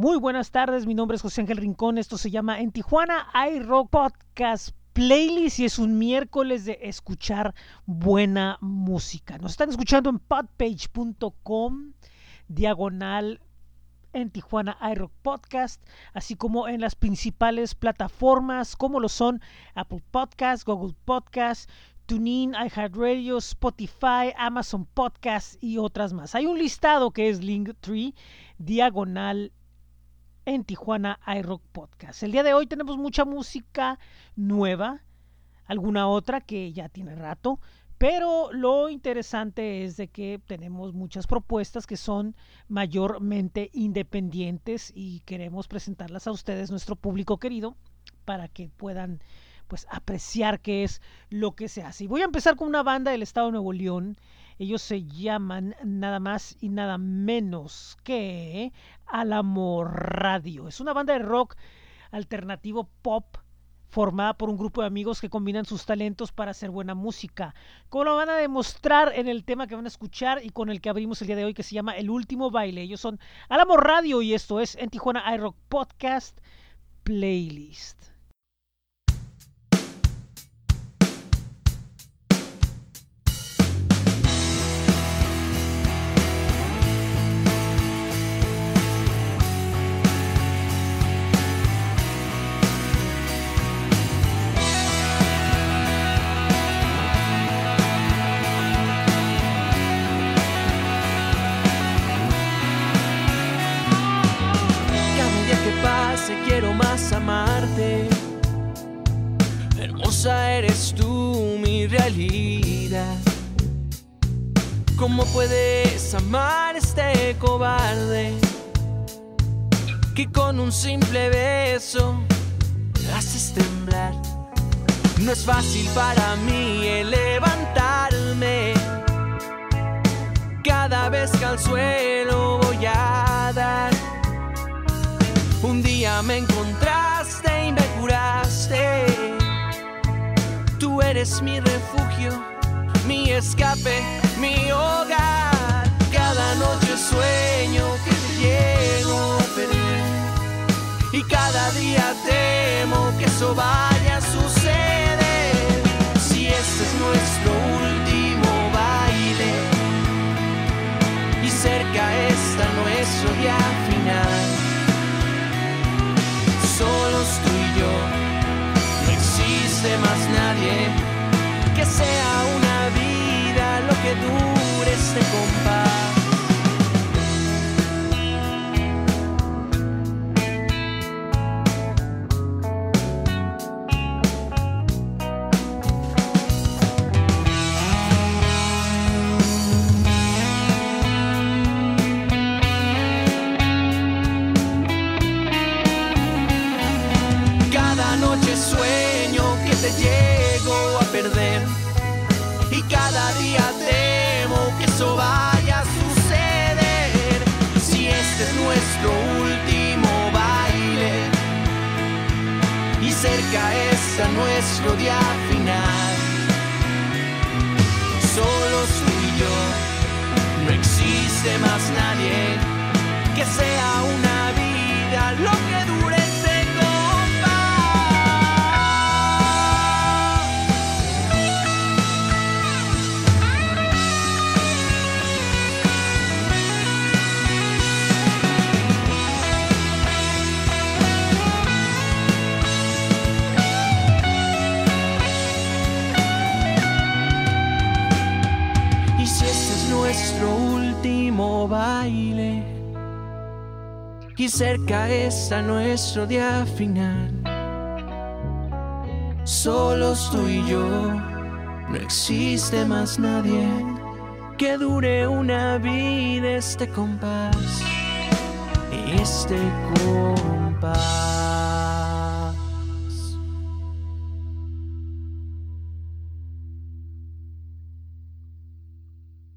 Muy buenas tardes, mi nombre es José Ángel Rincón, esto se llama En Tijuana iRock Podcast Playlist y es un miércoles de escuchar buena música. Nos están escuchando en podpage.com, diagonal en Tijuana iRock Podcast, así como en las principales plataformas como lo son Apple Podcast, Google Podcast, TuneIn, iHeartRadio, Spotify, Amazon Podcast y otras más. Hay un listado que es Linktree, diagonal en Tijuana iRock Podcast. El día de hoy tenemos mucha música nueva, alguna otra que ya tiene rato, pero lo interesante es de que tenemos muchas propuestas que son mayormente independientes y queremos presentarlas a ustedes, nuestro público querido, para que puedan pues apreciar qué es lo que se hace. Y voy a empezar con una banda del estado de Nuevo León. Ellos se llaman nada más y nada menos que Alamo Radio. Es una banda de rock alternativo pop formada por un grupo de amigos que combinan sus talentos para hacer buena música. Como lo van a demostrar en el tema que van a escuchar y con el que abrimos el día de hoy que se llama El Último Baile. Ellos son Alamo Radio y esto es en Tijuana iRock Podcast Playlist. Amarte. Hermosa eres tú, mi realidad. ¿Cómo puedes amar este cobarde? Que con un simple beso haces temblar. No es fácil para mí levantarme. Cada vez que al suelo voy a me encontraste y me curaste. Tú eres mi refugio, mi escape, mi hogar. Cada noche sueño que te llego a perder. Y cada día temo que eso vaya a suceder. Si este es nuestro último baile y cerca está nuestro día final No existe más nadie que sea una vida lo que dure este compás. Cerca está nuestro día final, solos tú y yo, no existe más nadie que sea una vida lo que dure y cerca está nuestro día final, solos tú y yo, no existe más nadie que dure una vida este compás, este compás.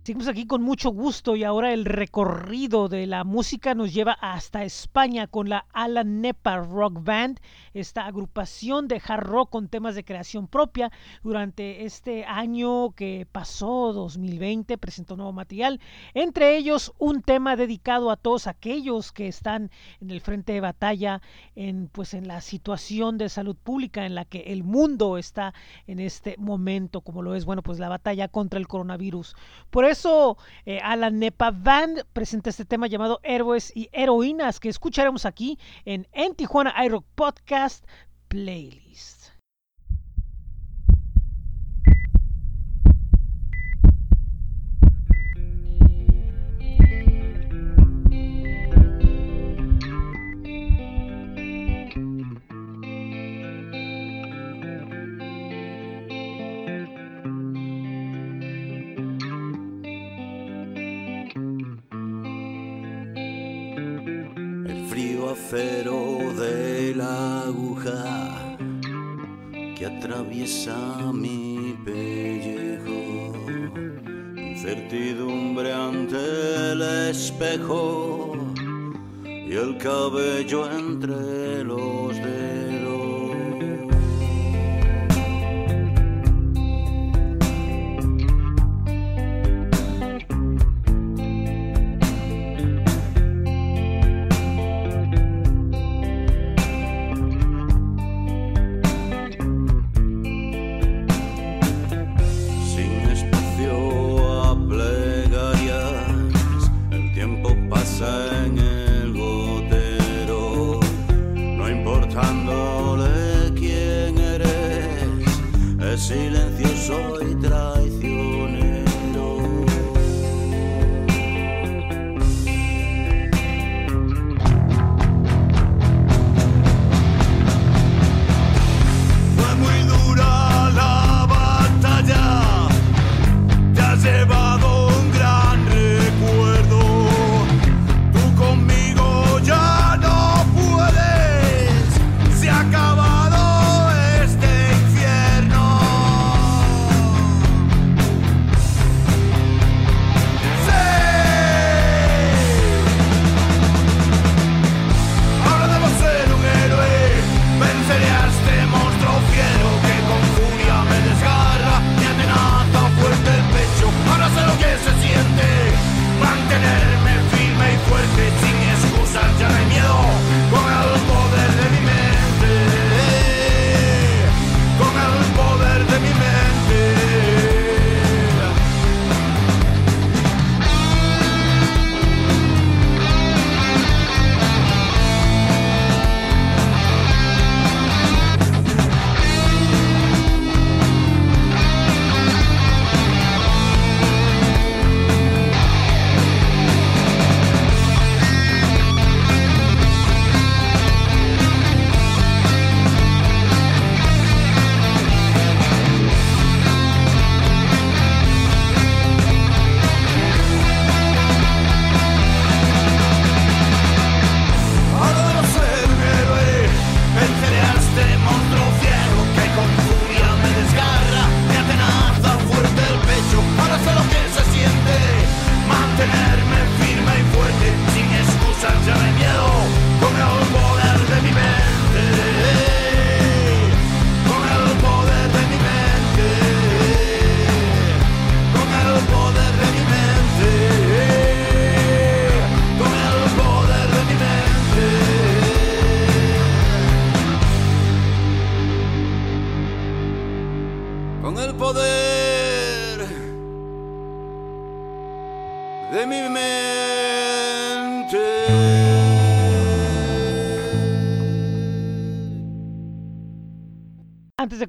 Seguimos aquí con mucho gusto y ahora el recorrido de la música nos lleva hasta España con la Ala Nepa Rock Band, esta agrupación de hard rock con temas de creación propia. Durante este año que pasó, 2020, presentó nuevo material, entre ellos un tema dedicado a todos aquellos que están en el frente de batalla, en, pues, en la situación de salud pública en la que el mundo está en este momento, como lo es, bueno, pues la batalla contra el coronavirus. Por eso eh, a la Nepa Band presenta este tema llamado Héroes y Heroínas que escucharemos aquí en En Tijuana iRock Podcast Playlist. Acero de la aguja que atraviesa mi pellejo. Incertidumbre ante el espejo y el cabello entre los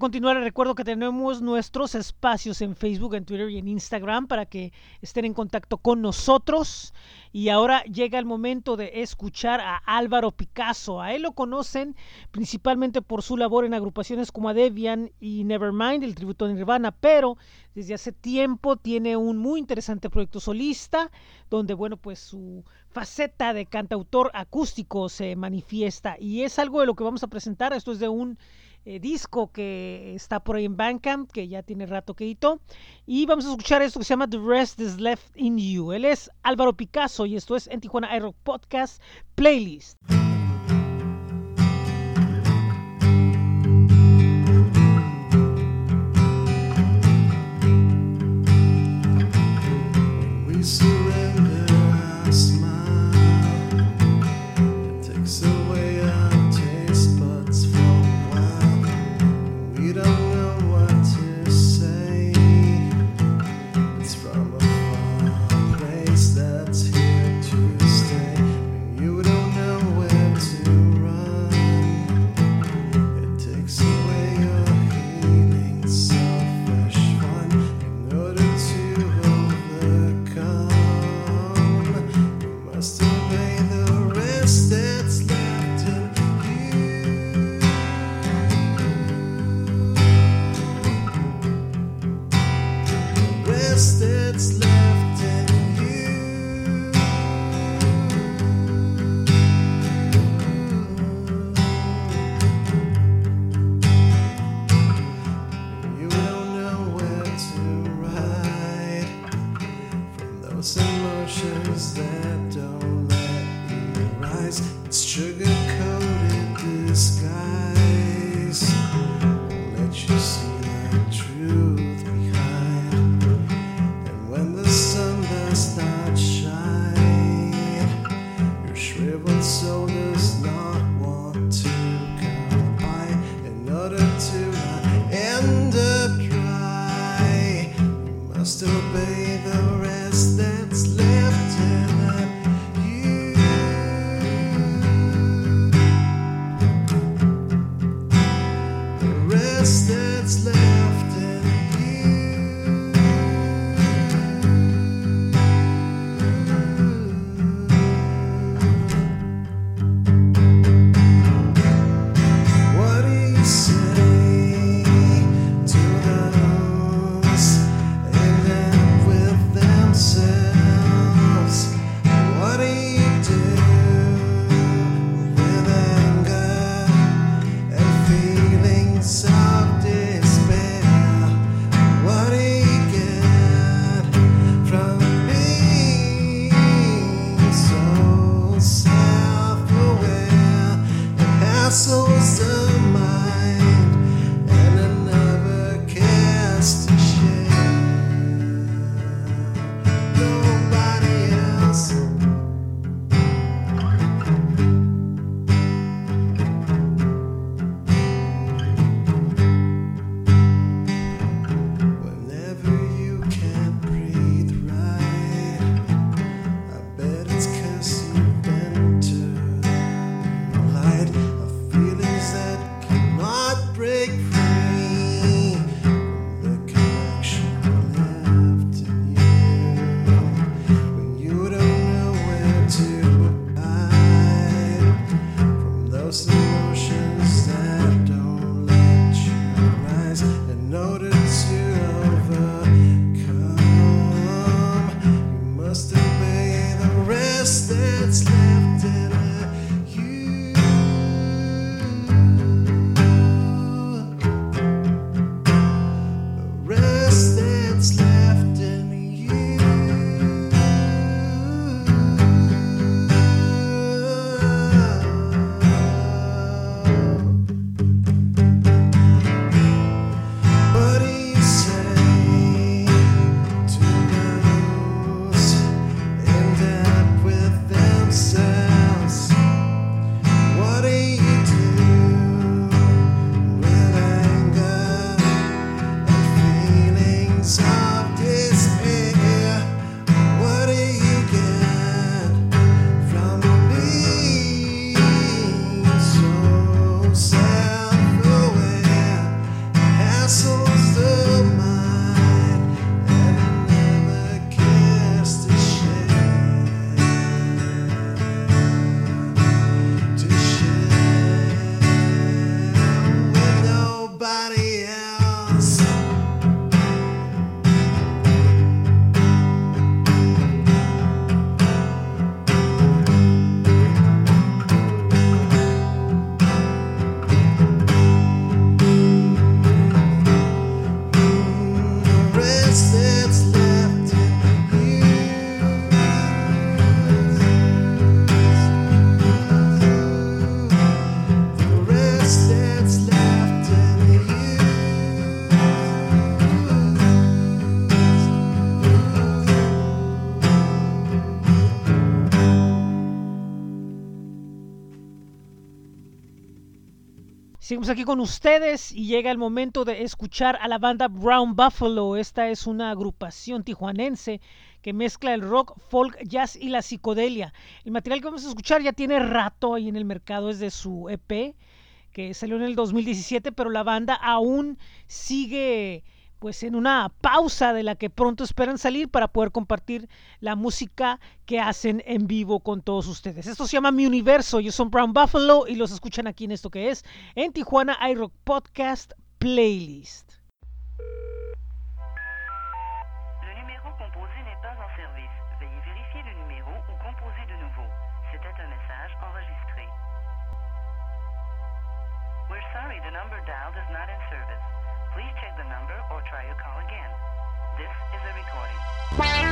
continuar, recuerdo que tenemos nuestros espacios en Facebook, en Twitter y en Instagram para que estén en contacto con nosotros. Y ahora llega el momento de escuchar a Álvaro Picasso. A él lo conocen principalmente por su labor en agrupaciones como Adebian y Nevermind, el tributo de Nirvana, pero desde hace tiempo tiene un muy interesante proyecto solista donde, bueno, pues su faceta de cantautor acústico se manifiesta y es algo de lo que vamos a presentar. Esto es de un eh, disco que está por ahí en Bandcamp, que ya tiene rato que editó. Y vamos a escuchar esto que se llama The Rest is Left in You. Él es Álvaro Picasso y esto es en Tijuana iRock Podcast Playlist. Seguimos aquí con ustedes y llega el momento de escuchar a la banda Brown Buffalo. Esta es una agrupación tijuanense que mezcla el rock, folk, jazz y la psicodelia. El material que vamos a escuchar ya tiene rato ahí en el mercado, es de su EP que salió en el 2017, pero la banda aún sigue pues en una pausa de la que pronto esperan salir para poder compartir la música que hacen en vivo con todos ustedes. Esto se llama Mi Universo, ellos son Brown Buffalo y los escuchan aquí en esto que es en Tijuana iRock Podcast Playlist. Wow.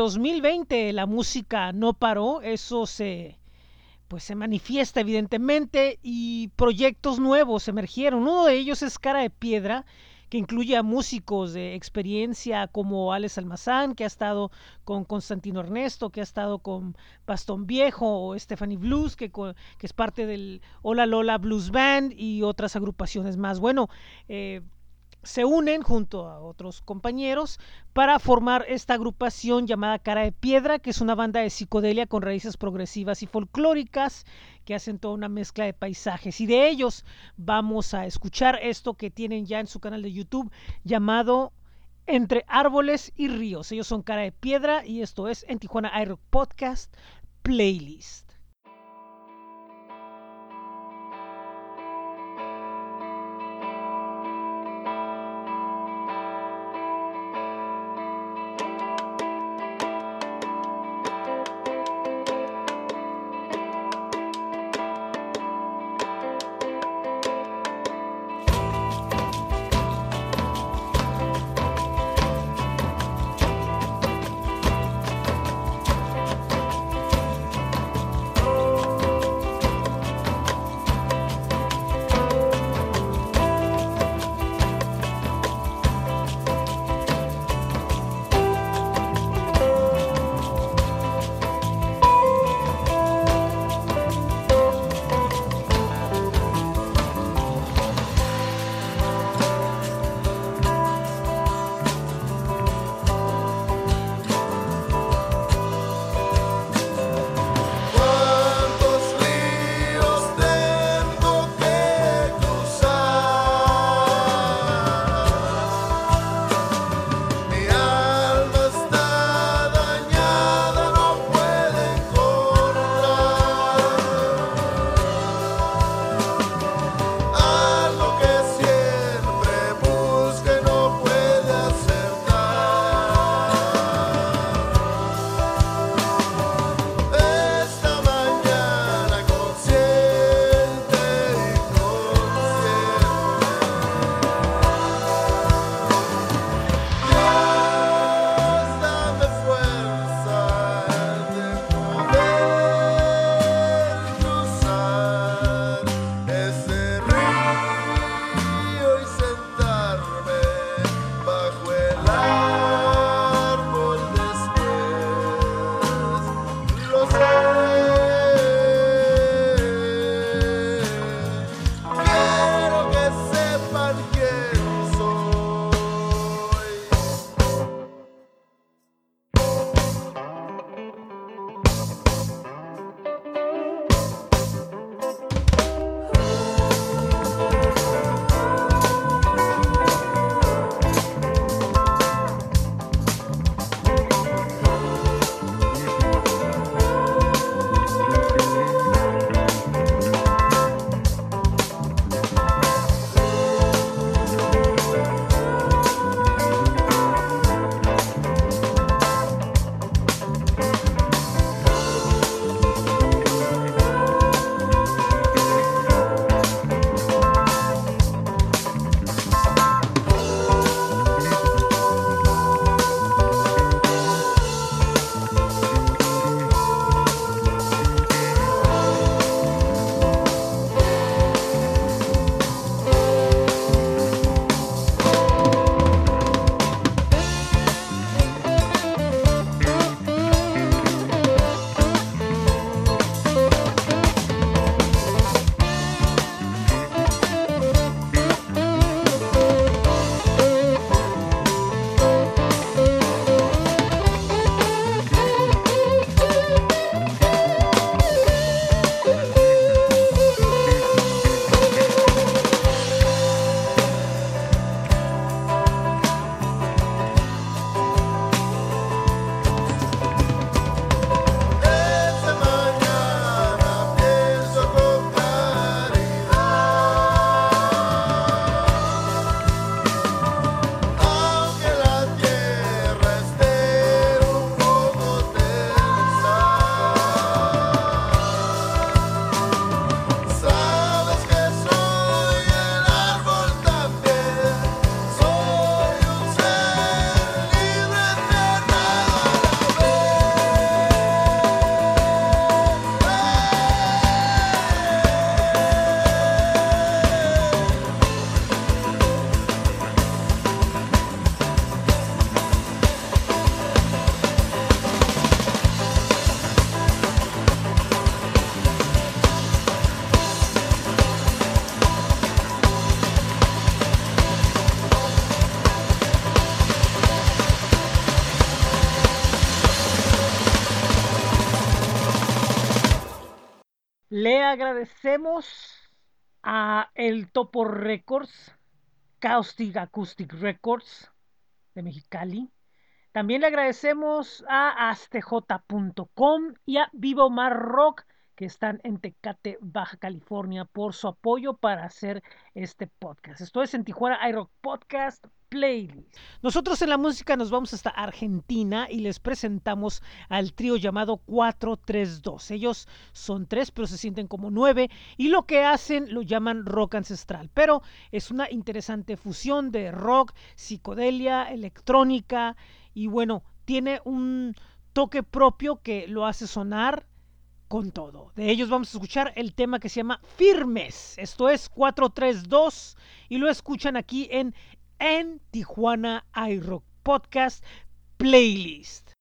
2020 la música no paró, eso se pues se manifiesta evidentemente y proyectos nuevos emergieron. Uno de ellos es Cara de Piedra, que incluye a músicos de experiencia como Alex Almazán, que ha estado con Constantino Ernesto, que ha estado con Bastón Viejo o Stephanie Blues, que, que es parte del Hola Lola Blues Band y otras agrupaciones más. Bueno, eh, se unen junto a otros compañeros para formar esta agrupación llamada Cara de Piedra, que es una banda de psicodelia con raíces progresivas y folclóricas que hacen toda una mezcla de paisajes. Y de ellos vamos a escuchar esto que tienen ya en su canal de YouTube llamado Entre Árboles y Ríos. Ellos son Cara de Piedra y esto es en Tijuana iRock Podcast Playlist. Agradecemos a El Topo Records, Caustic Acoustic Records de Mexicali. También le agradecemos a astj.com y a Vivo Mar Rock que están en Tecate, Baja California, por su apoyo para hacer este podcast. Esto es en Tijuana iRock Podcast Playlist. Nosotros en la música nos vamos hasta Argentina y les presentamos al trío llamado 432. Ellos son tres, pero se sienten como nueve y lo que hacen lo llaman rock ancestral. Pero es una interesante fusión de rock, psicodelia, electrónica y bueno, tiene un toque propio que lo hace sonar con todo. De ellos vamos a escuchar el tema que se llama Firmes. Esto es 432 y lo escuchan aquí en en Tijuana iRock Podcast Playlist.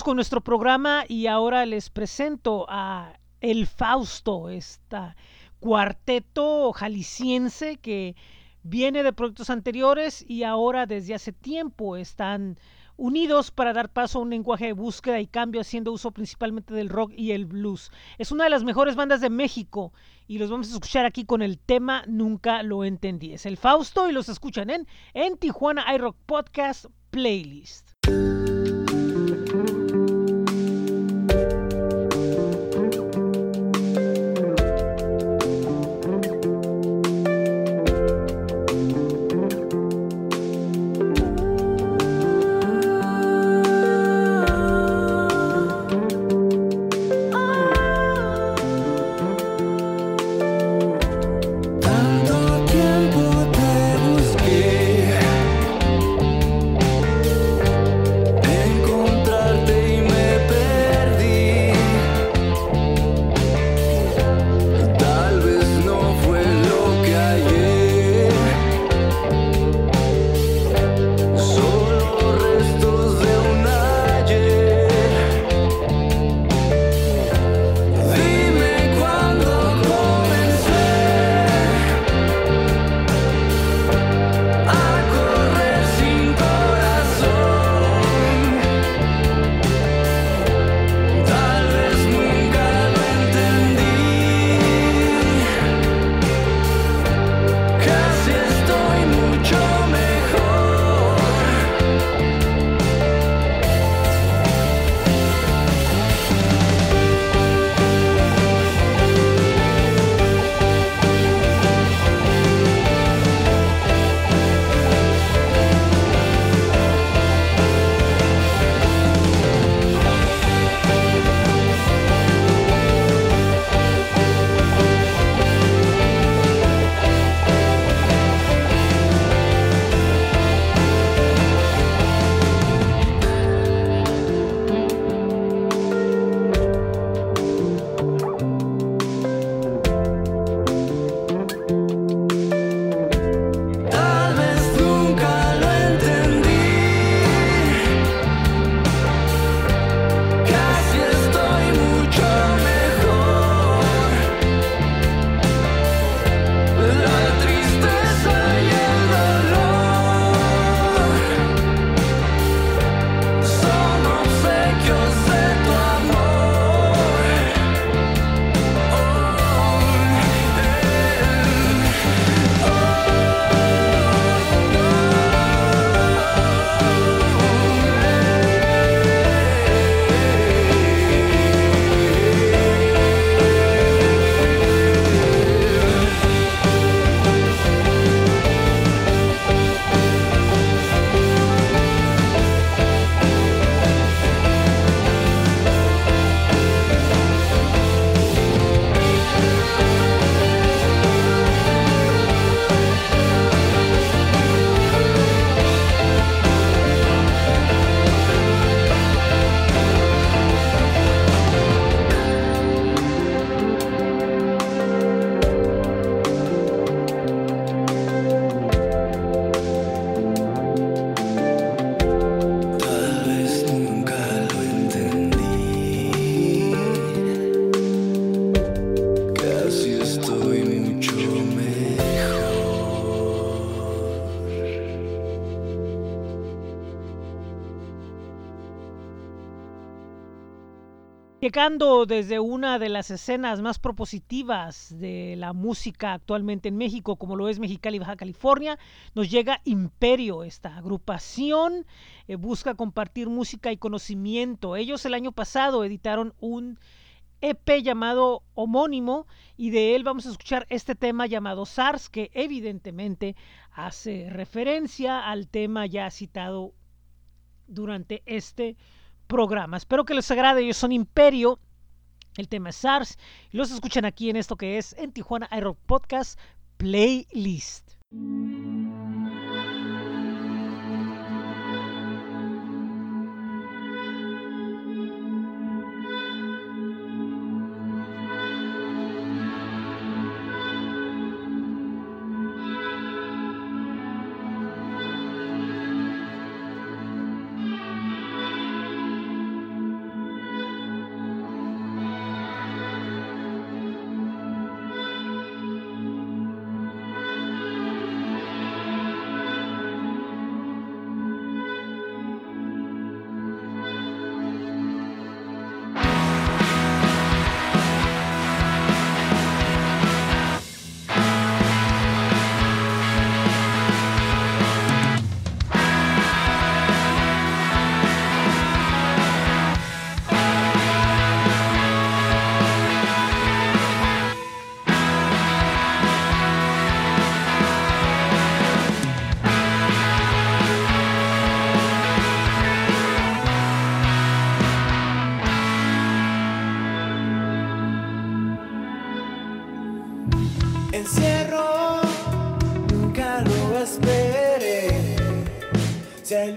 Con nuestro programa y ahora les presento a El Fausto, esta cuarteto jalisciense que viene de proyectos anteriores y ahora desde hace tiempo están unidos para dar paso a un lenguaje de búsqueda y cambio haciendo uso principalmente del rock y el blues. Es una de las mejores bandas de México y los vamos a escuchar aquí con el tema Nunca lo entendí. Es el Fausto y los escuchan en, en Tijuana iRock Podcast Playlist. Desde una de las escenas más propositivas de la música actualmente en México, como lo es Mexicali, Baja California, nos llega Imperio. Esta agrupación eh, busca compartir música y conocimiento. Ellos el año pasado editaron un EP llamado homónimo y de él vamos a escuchar este tema llamado SARS que evidentemente hace referencia al tema ya citado durante este programa. Espero que les agrade. Ellos son Imperio. El tema es SARS. Los escuchan aquí en esto que es en Tijuana iRock Podcast Playlist. Encierro, nunca lo esperé. Si hay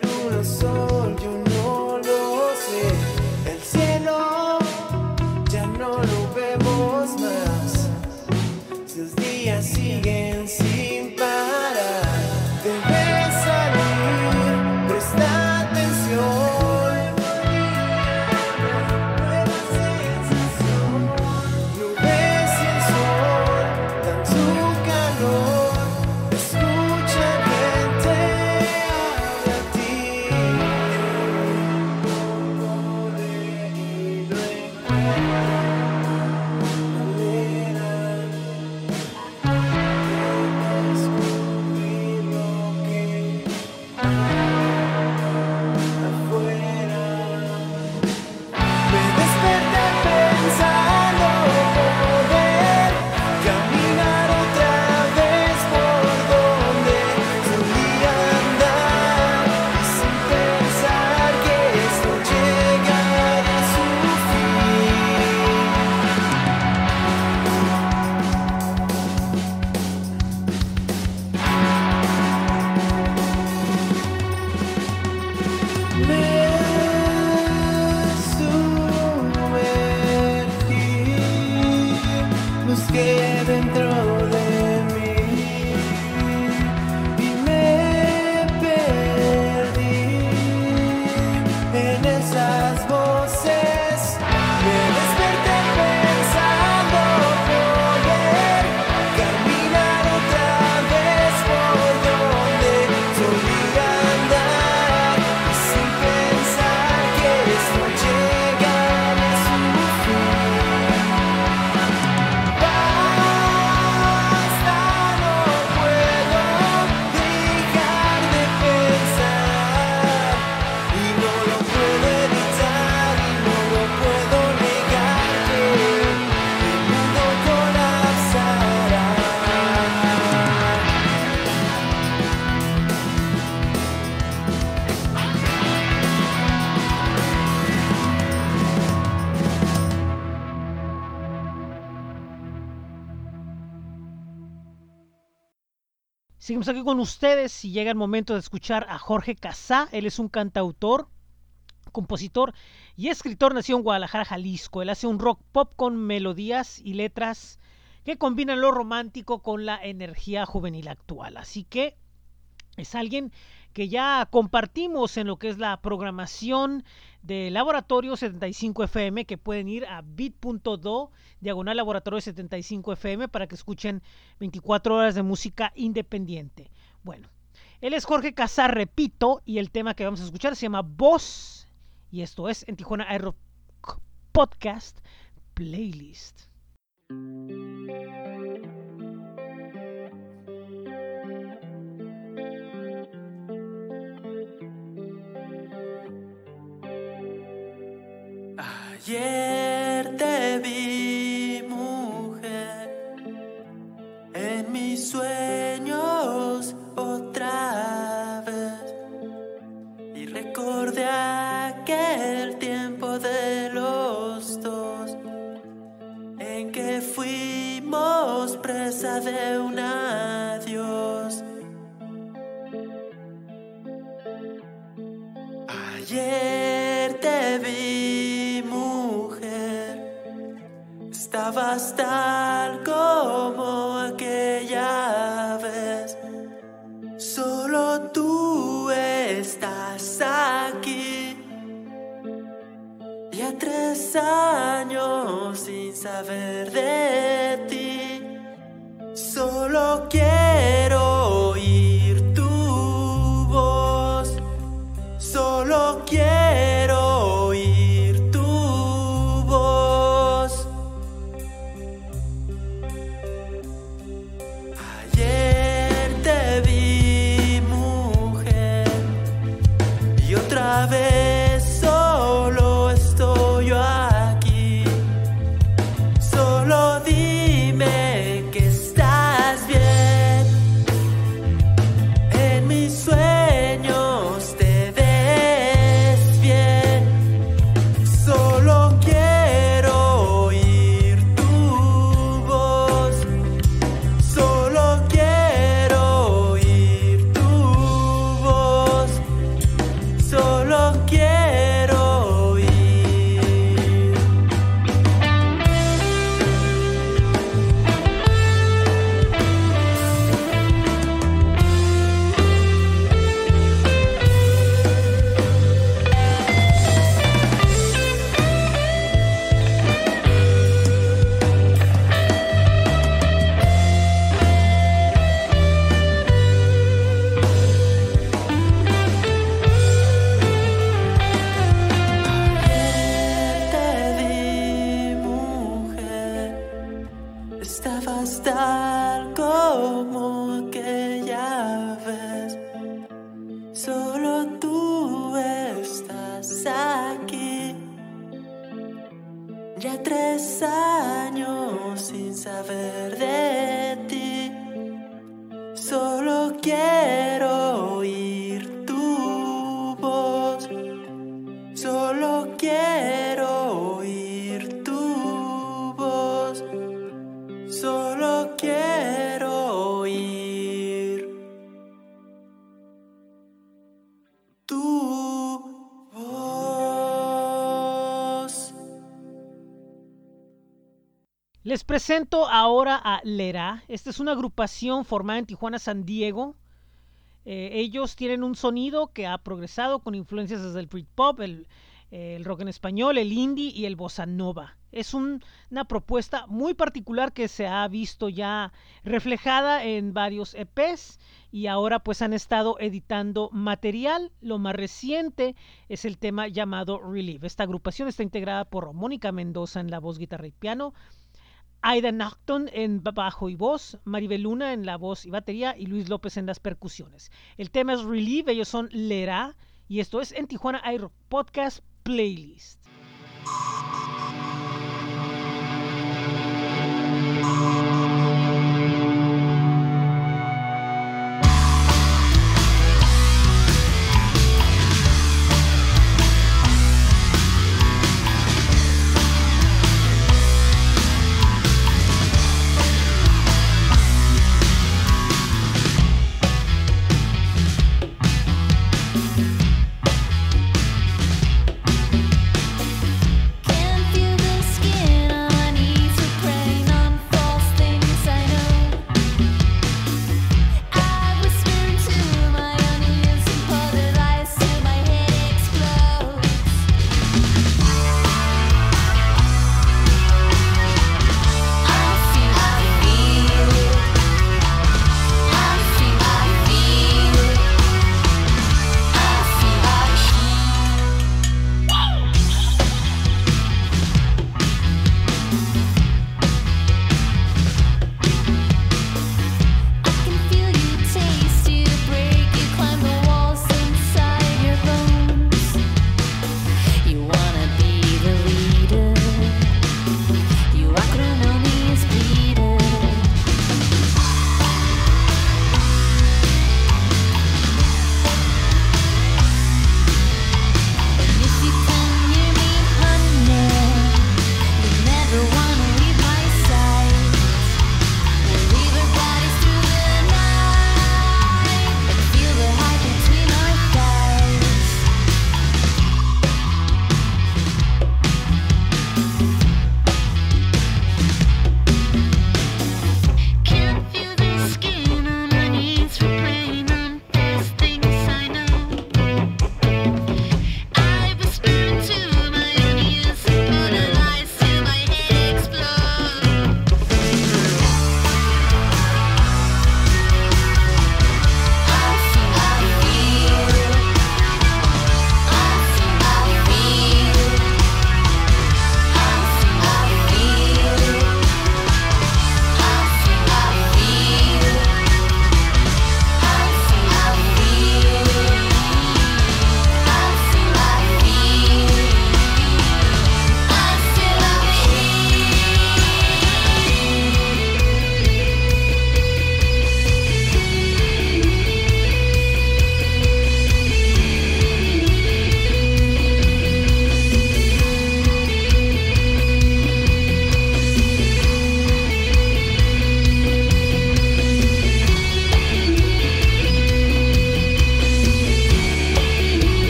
Aquí con ustedes y llega el momento de escuchar a Jorge Casá. Él es un cantautor, compositor y escritor. Nació en Guadalajara, Jalisco. Él hace un rock pop con melodías y letras que combinan lo romántico con la energía juvenil actual. Así que es alguien que ya compartimos en lo que es la programación de Laboratorio 75 FM, que pueden ir a bit.do, diagonal Laboratorio 75 FM, para que escuchen 24 horas de música independiente. Bueno, él es Jorge Casar, repito, y el tema que vamos a escuchar se llama Voz, y esto es en Tijuana Aero Podcast Playlist. Ayer vi, mujer, en mis sueños otra vez. Y recordé aquel tiempo de los dos, en que fuimos presa de un estabas tal como aquella vez. Solo tú estás aquí. Ya tres años sin saber de ti. Solo quiero Les presento ahora a Lera. Esta es una agrupación formada en Tijuana, San Diego. Eh, ellos tienen un sonido que ha progresado con influencias desde el Britpop, el, el rock en español, el indie y el bossa nova. Es un- una propuesta muy particular que se ha visto ya reflejada en varios EPs y ahora pues han estado editando material. Lo más reciente es el tema llamado Relieve. Esta agrupación está integrada por Mónica Mendoza en la voz, guitarra y piano, Aida Nocton en bajo y voz, Maribel Luna en la voz y batería y Luis López en las percusiones. El tema es Relieve, ellos son Lera y esto es en Tijuana iRock Podcast Playlist.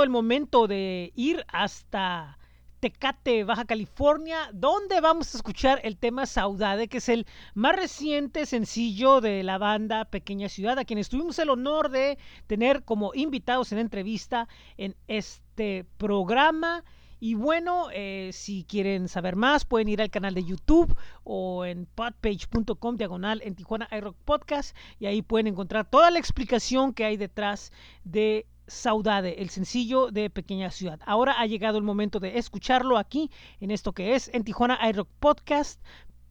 el momento de ir hasta Tecate, Baja California, donde vamos a escuchar el tema Saudade, que es el más reciente sencillo de la banda Pequeña Ciudad, a quienes tuvimos el honor de tener como invitados en entrevista en este programa. Y bueno, eh, si quieren saber más, pueden ir al canal de YouTube o en podpage.com diagonal en Tijuana iRock Podcast y ahí pueden encontrar toda la explicación que hay detrás de Saudade, el sencillo de Pequeña Ciudad. Ahora ha llegado el momento de escucharlo aquí en esto que es en Tijuana iRock Podcast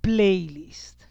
Playlist.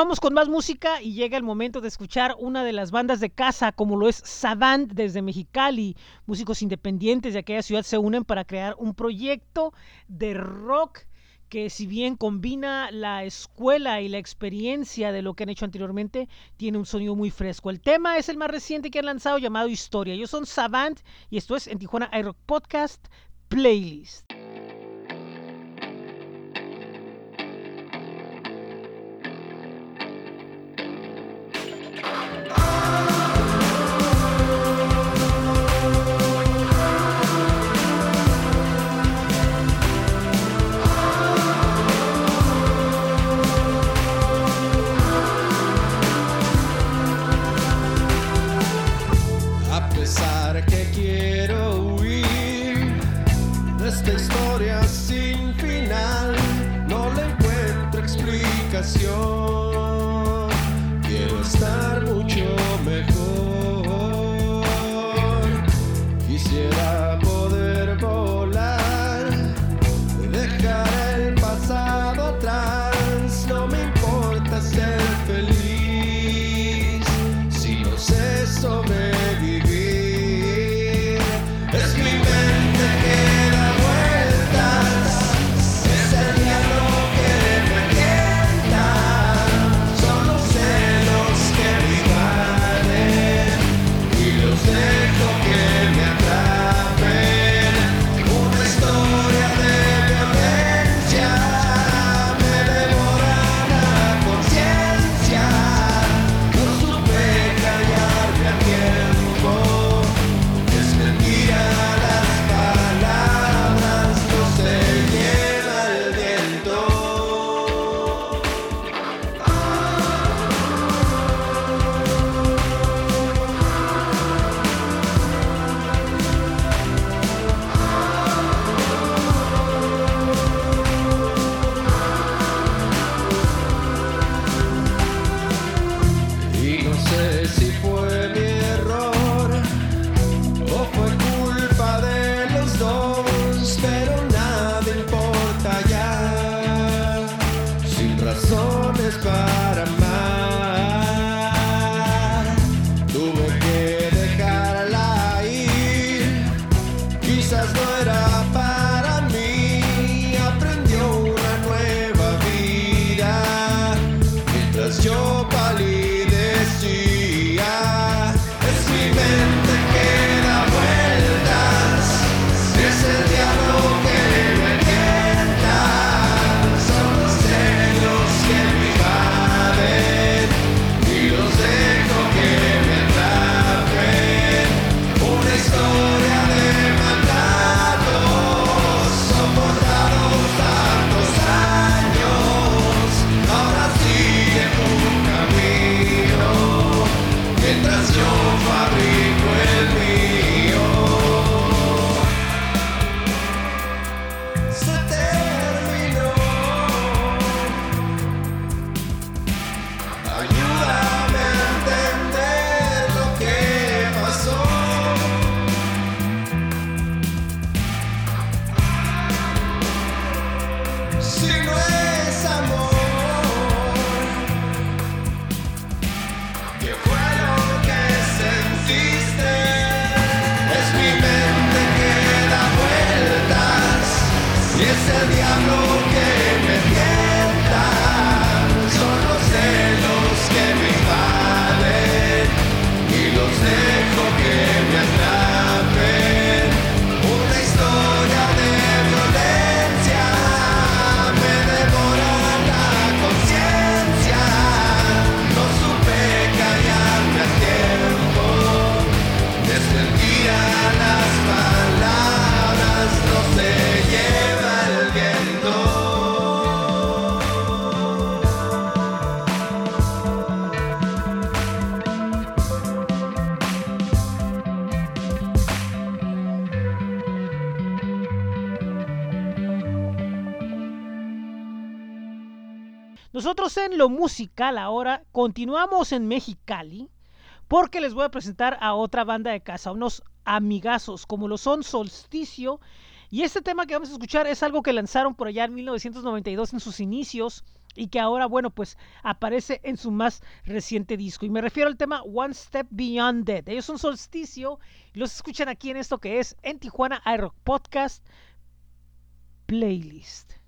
continuamos con más música y llega el momento de escuchar una de las bandas de casa, como lo es Savant desde Mexicali. Músicos independientes de aquella ciudad se unen para crear un proyecto de rock que si bien combina la escuela y la experiencia de lo que han hecho anteriormente, tiene un sonido muy fresco. El tema es el más reciente que han lanzado llamado Historia. Yo son Savant y esto es en Tijuana iRock Podcast Playlist. A lo musical ahora continuamos en Mexicali porque les voy a presentar a otra banda de casa, unos amigazos como lo son Solsticio. Y este tema que vamos a escuchar es algo que lanzaron por allá en 1992 en sus inicios y que ahora, bueno, pues aparece en su más reciente disco. Y me refiero al tema One Step Beyond Dead. Ellos son Solsticio y los escuchan aquí en esto que es en Tijuana iRock Podcast Playlist.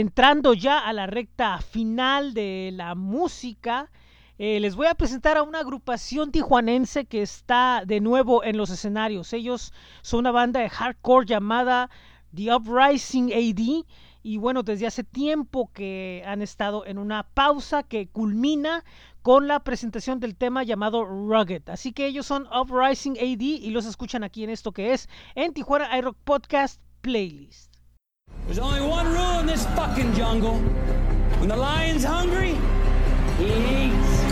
Entrando ya a la recta final de la música, eh, les voy a presentar a una agrupación tijuanense que está de nuevo en los escenarios. Ellos son una banda de hardcore llamada The Uprising AD. Y bueno, desde hace tiempo que han estado en una pausa que culmina con la presentación del tema llamado Rugged. Así que ellos son Uprising AD y los escuchan aquí en esto que es en Tijuana iRock Podcast Playlist. There's only one rule in this fucking jungle. When the lion's hungry, he eats.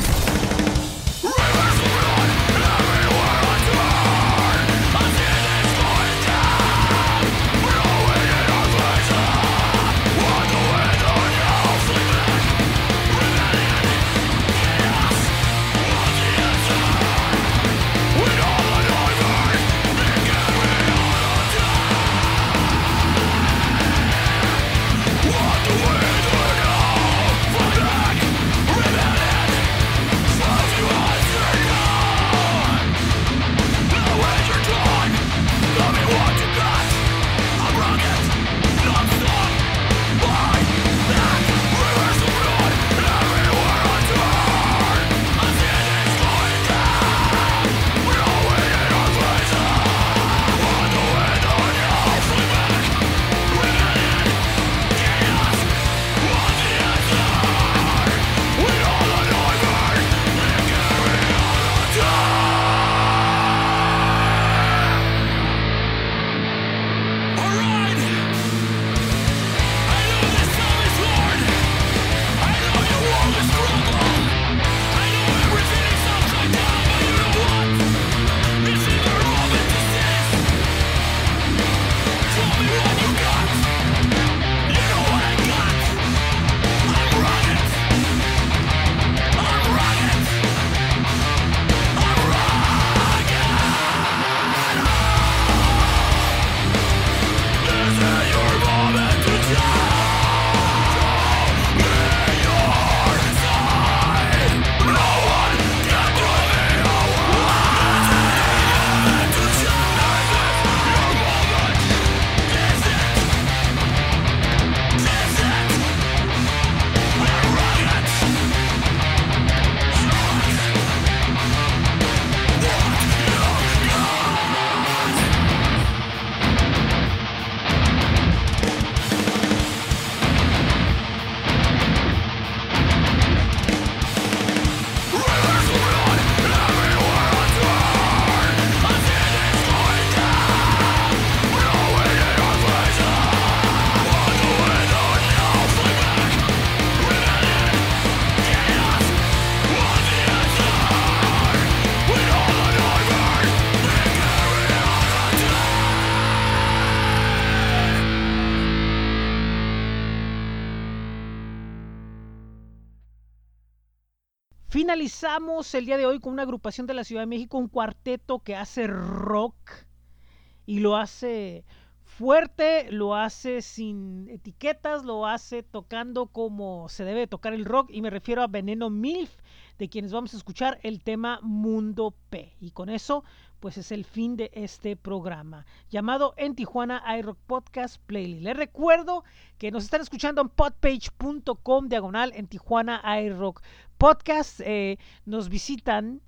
Finalizamos el día de hoy con una agrupación de la Ciudad de México, un cuarteto que hace rock y lo hace fuerte, lo hace sin etiquetas, lo hace tocando como se debe tocar el rock y me refiero a Veneno Milf, de quienes vamos a escuchar el tema Mundo P. Y con eso, pues es el fin de este programa llamado En Tijuana iRock Podcast Playlist. Les recuerdo que nos están escuchando en podpage.com diagonal en Tijuana iRock Podcast. Eh, nos visitan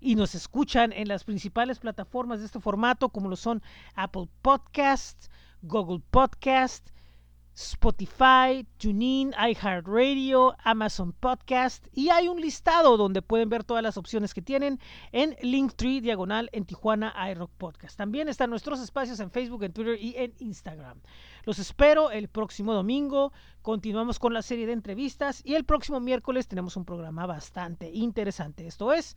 y nos escuchan en las principales plataformas de este formato como lo son Apple Podcast, Google Podcast, Spotify, TuneIn, iHeartRadio, Amazon Podcast y hay un listado donde pueden ver todas las opciones que tienen en Linktree diagonal en Tijuana iRock Podcast. También están nuestros espacios en Facebook, en Twitter y en Instagram. Los espero el próximo domingo. Continuamos con la serie de entrevistas y el próximo miércoles tenemos un programa bastante interesante. Esto es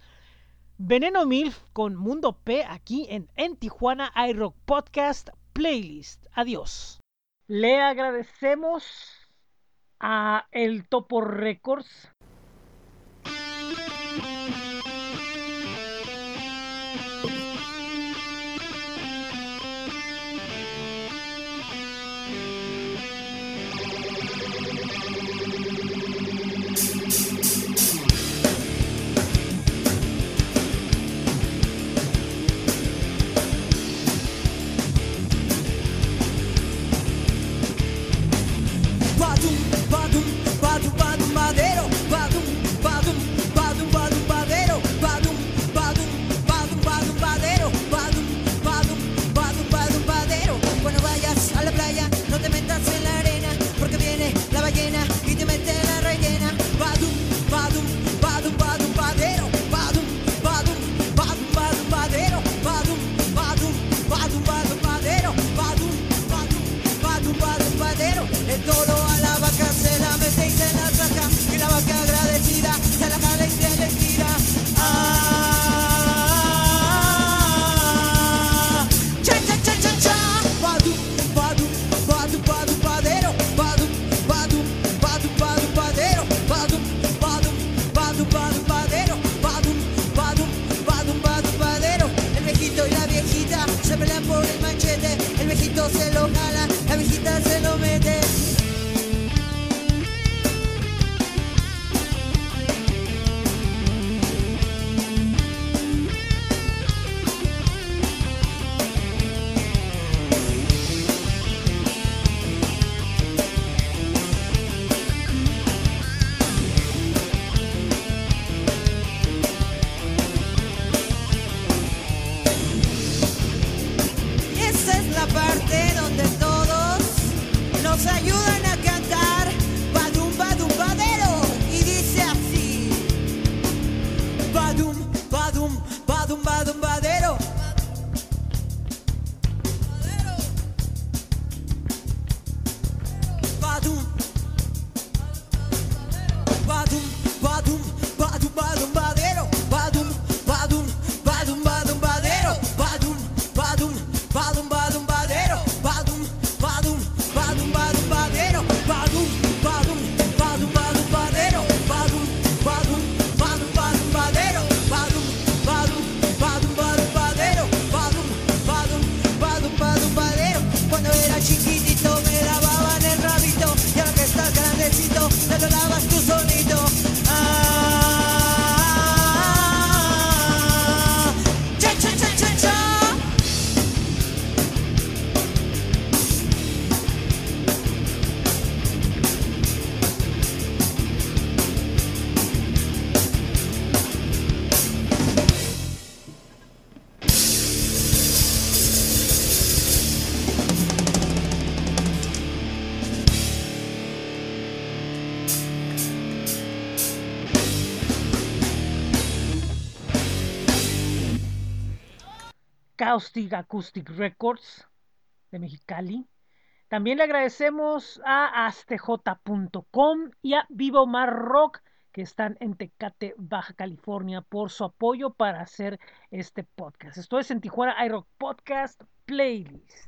Veneno Milf con Mundo P aquí en, en Tijuana iRock Podcast Playlist. Adiós. Le agradecemos a El Topo Records. Caustic Acoustic Records de Mexicali. También le agradecemos a astj.com y a Vivo Mar Rock que están en Tecate, Baja California, por su apoyo para hacer este podcast. Esto es en Tijuana iRock Podcast Playlist.